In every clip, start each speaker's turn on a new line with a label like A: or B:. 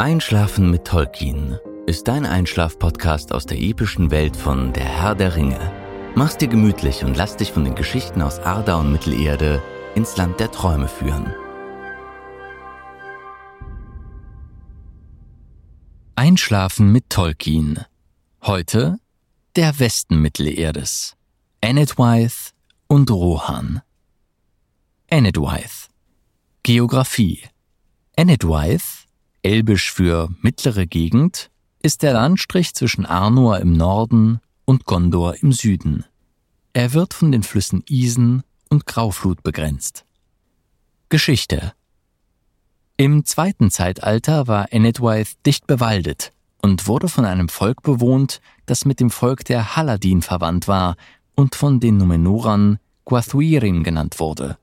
A: Einschlafen mit Tolkien ist dein Einschlaf-Podcast aus der epischen Welt von Der Herr der Ringe. Mach's dir gemütlich und lass dich von den Geschichten aus Arda und Mittelerde ins Land der Träume führen. Einschlafen mit Tolkien. Heute der Westen Mittelerdes. Enedwythe und Rohan. Enedwythe. Geographie. Enedwythe, elbisch für mittlere Gegend, ist der Landstrich zwischen Arnor im Norden und Gondor im Süden. Er wird von den Flüssen Isen und Grauflut begrenzt. Geschichte Im zweiten Zeitalter war Enedwythe dicht bewaldet und wurde von einem Volk bewohnt, das mit dem Volk der Haladin verwandt war und von den Numenorern Guathuirim genannt wurde.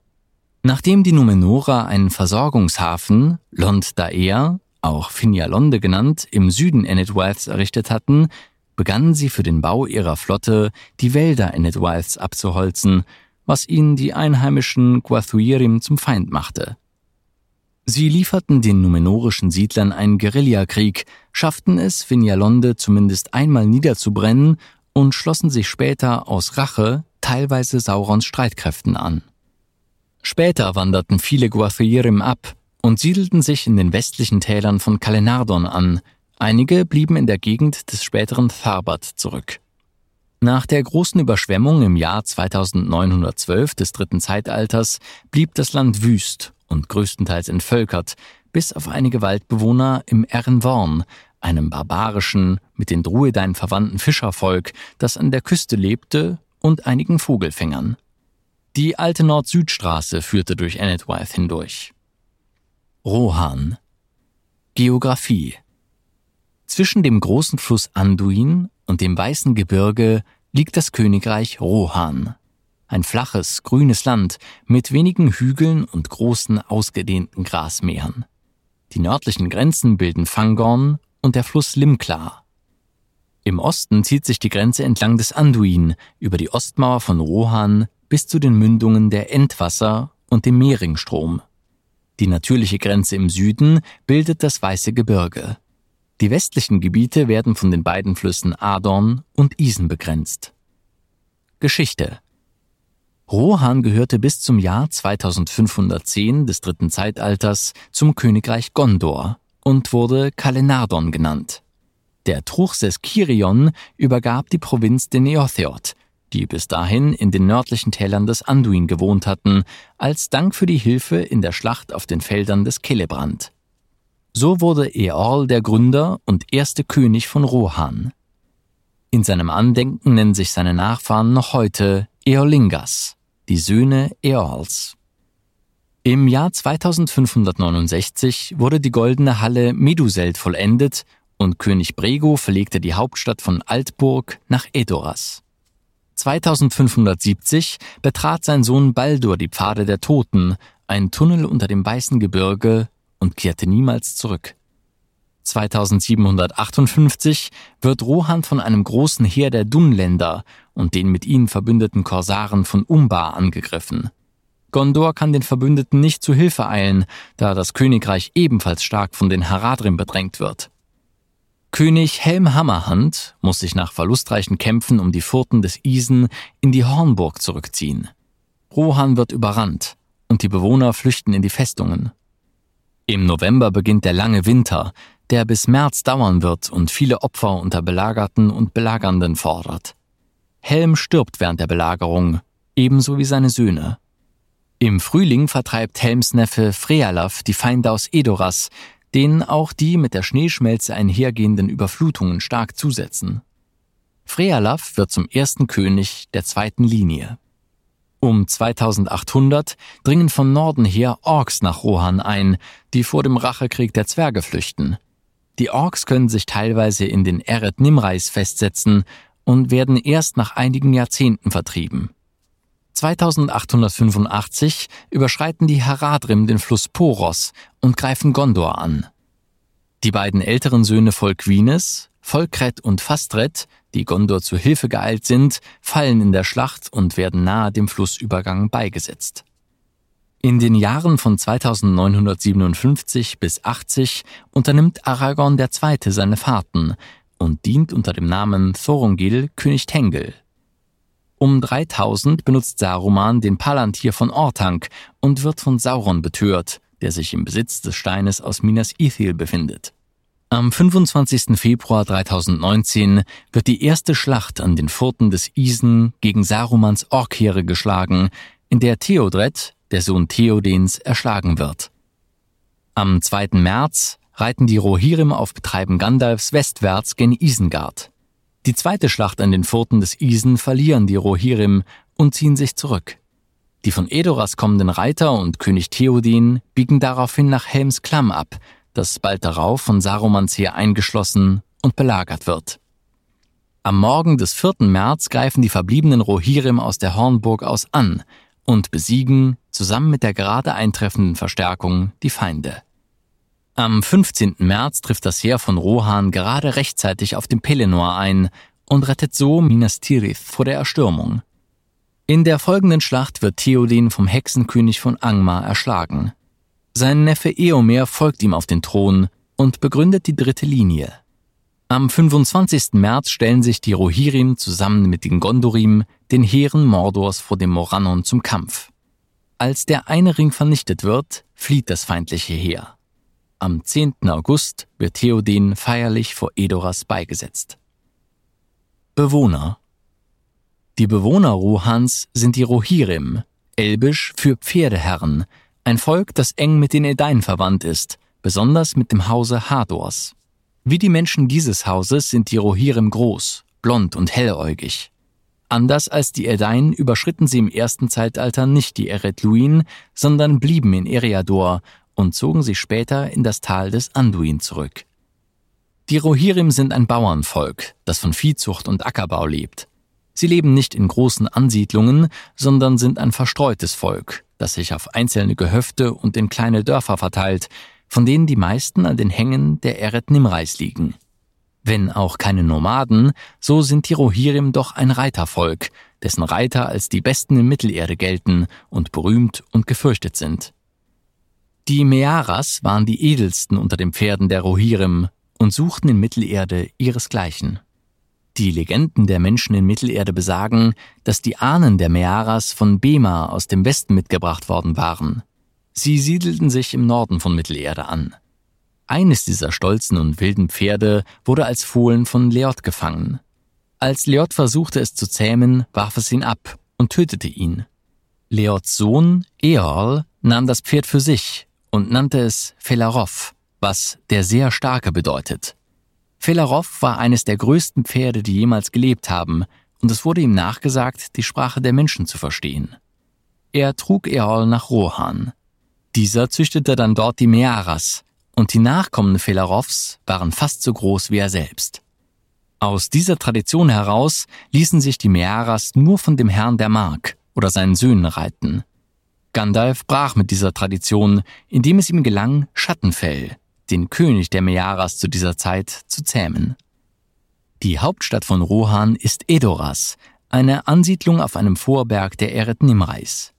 A: Nachdem die Numenora einen Versorgungshafen, Lond Daer, auch Finyalonde genannt, im Süden Enedwyths errichtet hatten, begannen sie für den Bau ihrer Flotte die Wälder Enedwyths abzuholzen, was ihnen die einheimischen Guathuirim zum Feind machte. Sie lieferten den numenorischen Siedlern einen Guerillakrieg, schafften es, Finyalonde zumindest einmal niederzubrennen und schlossen sich später aus Rache teilweise Saurons Streitkräften an. Später wanderten viele Guathuirim ab, und siedelten sich in den westlichen Tälern von Kalenardon an. Einige blieben in der Gegend des späteren Tharbat zurück. Nach der großen Überschwemmung im Jahr 2912 des dritten Zeitalters blieb das Land wüst und größtenteils entvölkert, bis auf einige Waldbewohner im Ernvorn, einem barbarischen, mit den Druidein verwandten Fischervolk, das an der Küste lebte, und einigen Vogelfängern. Die alte Nord-Süd-Straße führte durch Enedwythe hindurch. Rohan Geographie Zwischen dem großen Fluss Anduin und dem Weißen Gebirge liegt das Königreich Rohan. Ein flaches, grünes Land mit wenigen Hügeln und großen, ausgedehnten Grasmeeren. Die nördlichen Grenzen bilden Fangorn und der Fluss Limklar. Im Osten zieht sich die Grenze entlang des Anduin über die Ostmauer von Rohan bis zu den Mündungen der Entwasser und dem Meringstrom. Die natürliche Grenze im Süden bildet das Weiße Gebirge. Die westlichen Gebiete werden von den beiden Flüssen Adorn und Isen begrenzt. Geschichte Rohan gehörte bis zum Jahr 2510 des dritten Zeitalters zum Königreich Gondor und wurde Kalenardon genannt. Der Truchses Kirion übergab die Provinz den Neotheot, die bis dahin in den nördlichen Tälern des Anduin gewohnt hatten, als Dank für die Hilfe in der Schlacht auf den Feldern des Celebrand. So wurde Eorl der Gründer und erste König von Rohan. In seinem Andenken nennen sich seine Nachfahren noch heute Eorlingas, die Söhne Eorls. Im Jahr 2569 wurde die goldene Halle Meduseld vollendet und König Brego verlegte die Hauptstadt von Altburg nach Edoras. 2570 betrat sein Sohn Baldur die Pfade der Toten, ein Tunnel unter dem weißen Gebirge, und kehrte niemals zurück. 2758 wird Rohan von einem großen Heer der Dunländer und den mit ihnen verbündeten Korsaren von Umbar angegriffen. Gondor kann den Verbündeten nicht zu Hilfe eilen, da das Königreich ebenfalls stark von den Haradrim bedrängt wird. König Helm Hammerhand muss sich nach verlustreichen Kämpfen um die Furten des Isen in die Hornburg zurückziehen. Rohan wird überrannt und die Bewohner flüchten in die Festungen. Im November beginnt der lange Winter, der bis März dauern wird und viele Opfer unter Belagerten und Belagernden fordert. Helm stirbt während der Belagerung, ebenso wie seine Söhne. Im Frühling vertreibt Helms Neffe Frealaf die Feinde aus Edoras, denen auch die mit der Schneeschmelze einhergehenden Überflutungen stark zusetzen. Frealaf wird zum ersten König der zweiten Linie. Um 2800 dringen von Norden her Orks nach Rohan ein, die vor dem Rachekrieg der Zwerge flüchten. Die Orks können sich teilweise in den Eret Nimrais festsetzen und werden erst nach einigen Jahrzehnten vertrieben. 2885 überschreiten die Haradrim den Fluss Poros und greifen Gondor an. Die beiden älteren Söhne Volkwines, Volkret und Fastret, die Gondor zu Hilfe geeilt sind, fallen in der Schlacht und werden nahe dem Flussübergang beigesetzt. In den Jahren von 2957 bis 80 unternimmt Aragorn II. seine Fahrten und dient unter dem Namen Thorongil König Tengel. Um 3000 benutzt Saruman den Palantir von Orthanc und wird von Sauron betört, der sich im Besitz des Steines aus Minas Ithil befindet. Am 25. Februar 3019 wird die erste Schlacht an den Furten des Isen gegen Sarumans Orkheere geschlagen, in der Theodred, der Sohn Theodens, erschlagen wird. Am 2. März reiten die Rohirrim auf Betreiben Gandalfs westwärts gen Isengard. Die zweite Schlacht an den Furten des Isen verlieren die Rohirrim und ziehen sich zurück. Die von Edoras kommenden Reiter und König Theoden biegen daraufhin nach Helms Klamm ab, das bald darauf von Sarumans Heer eingeschlossen und belagert wird. Am Morgen des 4. März greifen die verbliebenen Rohirrim aus der Hornburg aus an und besiegen, zusammen mit der gerade eintreffenden Verstärkung, die Feinde. Am 15. März trifft das Heer von Rohan gerade rechtzeitig auf dem Pelennor ein und rettet so Minas Tirith vor der Erstürmung. In der folgenden Schlacht wird Theoden vom Hexenkönig von Angmar erschlagen. Sein Neffe Eomer folgt ihm auf den Thron und begründet die dritte Linie. Am 25. März stellen sich die Rohirrim zusammen mit den Gondorim den Heeren Mordors vor dem Morannon zum Kampf. Als der eine Ring vernichtet wird, flieht das feindliche Heer. Am 10. August wird Theoden feierlich vor Edoras beigesetzt. Bewohner Die Bewohner Rohans sind die Rohirrim, elbisch für Pferdeherren, ein Volk, das eng mit den Edain verwandt ist, besonders mit dem Hause Hadors. Wie die Menschen dieses Hauses sind die Rohirrim groß, blond und helläugig. Anders als die Edain überschritten sie im ersten Zeitalter nicht die Eretluin, sondern blieben in Eriador und zogen sich später in das Tal des Anduin zurück. Die Rohirrim sind ein Bauernvolk, das von Viehzucht und Ackerbau lebt. Sie leben nicht in großen Ansiedlungen, sondern sind ein verstreutes Volk, das sich auf einzelne Gehöfte und in kleine Dörfer verteilt, von denen die meisten an den Hängen der Eret Nimreis liegen. Wenn auch keine Nomaden, so sind die Rohirrim doch ein Reitervolk, dessen Reiter als die besten in Mittelerde gelten und berühmt und gefürchtet sind. Die Mearas waren die edelsten unter den Pferden der Rohirrim und suchten in Mittelerde ihresgleichen. Die Legenden der Menschen in Mittelerde besagen, dass die Ahnen der Mearas von Bema aus dem Westen mitgebracht worden waren. Sie siedelten sich im Norden von Mittelerde an. Eines dieser stolzen und wilden Pferde wurde als Fohlen von Leot gefangen. Als Leot versuchte es zu zähmen, warf es ihn ab und tötete ihn. Leots Sohn, Eorl, nahm das Pferd für sich und nannte es Felarov, was der sehr Starke bedeutet. Felarov war eines der größten Pferde, die jemals gelebt haben, und es wurde ihm nachgesagt, die Sprache der Menschen zu verstehen. Er trug Eol nach Rohan. Dieser züchtete dann dort die Mearas, und die Nachkommen Felarovs waren fast so groß wie er selbst. Aus dieser Tradition heraus ließen sich die Mearas nur von dem Herrn der Mark oder seinen Söhnen reiten. Gandalf brach mit dieser Tradition, indem es ihm gelang, Schattenfell, den König der Mearas zu dieser Zeit, zu zähmen. Die Hauptstadt von Rohan ist Edoras, eine Ansiedlung auf einem Vorberg der Eret Nimrais.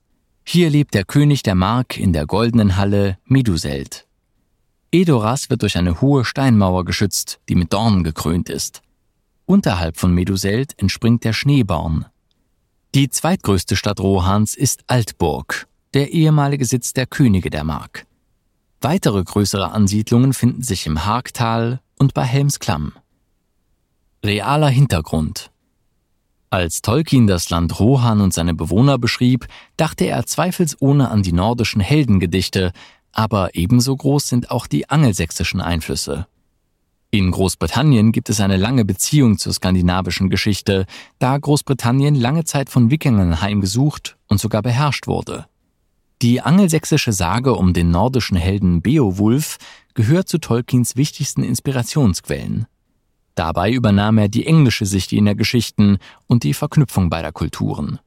A: Hier lebt der König der Mark in der goldenen Halle Meduselt. Edoras wird durch eine hohe Steinmauer geschützt, die mit Dornen gekrönt ist. Unterhalb von Meduselt entspringt der Schneeborn. Die zweitgrößte Stadt Rohans ist Altburg, der ehemalige Sitz der Könige der Mark. Weitere größere Ansiedlungen finden sich im Harktal und bei Helmsklamm. Realer Hintergrund Als Tolkien das Land Rohan und seine Bewohner beschrieb, dachte er zweifelsohne an die nordischen Heldengedichte, aber ebenso groß sind auch die angelsächsischen Einflüsse. In Großbritannien gibt es eine lange Beziehung zur skandinavischen Geschichte, da Großbritannien lange Zeit von Wikingern heimgesucht und sogar beherrscht wurde. Die angelsächsische Sage um den nordischen Helden Beowulf gehört zu Tolkiens wichtigsten Inspirationsquellen. Dabei übernahm er die englische Sicht jener Geschichten und die Verknüpfung beider Kulturen.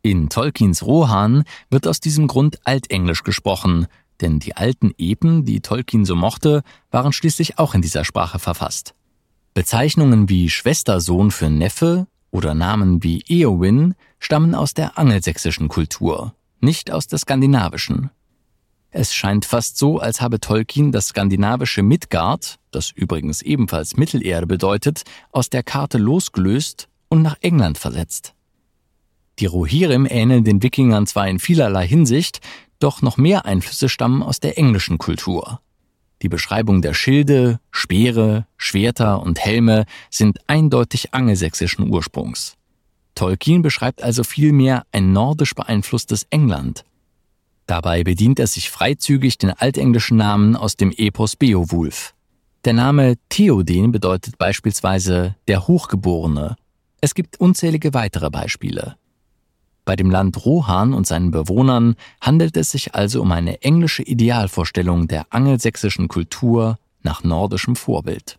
A: In Tolkiens Rohan wird aus diesem Grund Altenglisch gesprochen, denn die alten Epen, die Tolkien so mochte, waren schließlich auch in dieser Sprache verfasst. Bezeichnungen wie Schwestersohn für Neffe oder Namen wie Eowyn stammen aus der angelsächsischen Kultur, nicht aus der skandinavischen. Es scheint fast so, als habe Tolkien das skandinavische Midgard, das übrigens ebenfalls Mittelerde bedeutet, aus der Karte losgelöst und nach England versetzt. Die Rohirrim ähneln den Wikingern zwar in vielerlei Hinsicht, doch noch mehr Einflüsse stammen aus der englischen Kultur. Die Beschreibung der Schilde, Speere, Schwerter und Helme sind eindeutig angelsächsischen Ursprungs. Tolkien beschreibt also vielmehr ein nordisch beeinflusstes England. Dabei bedient er sich freizügig den altenglischen Namen aus dem Epos Beowulf. Der Name Theoden bedeutet beispielsweise der Hochgeborene. Es gibt unzählige weitere Beispiele. Bei dem Land Rohan und seinen Bewohnern handelt es sich also um eine englische Idealvorstellung der angelsächsischen Kultur nach nordischem Vorbild.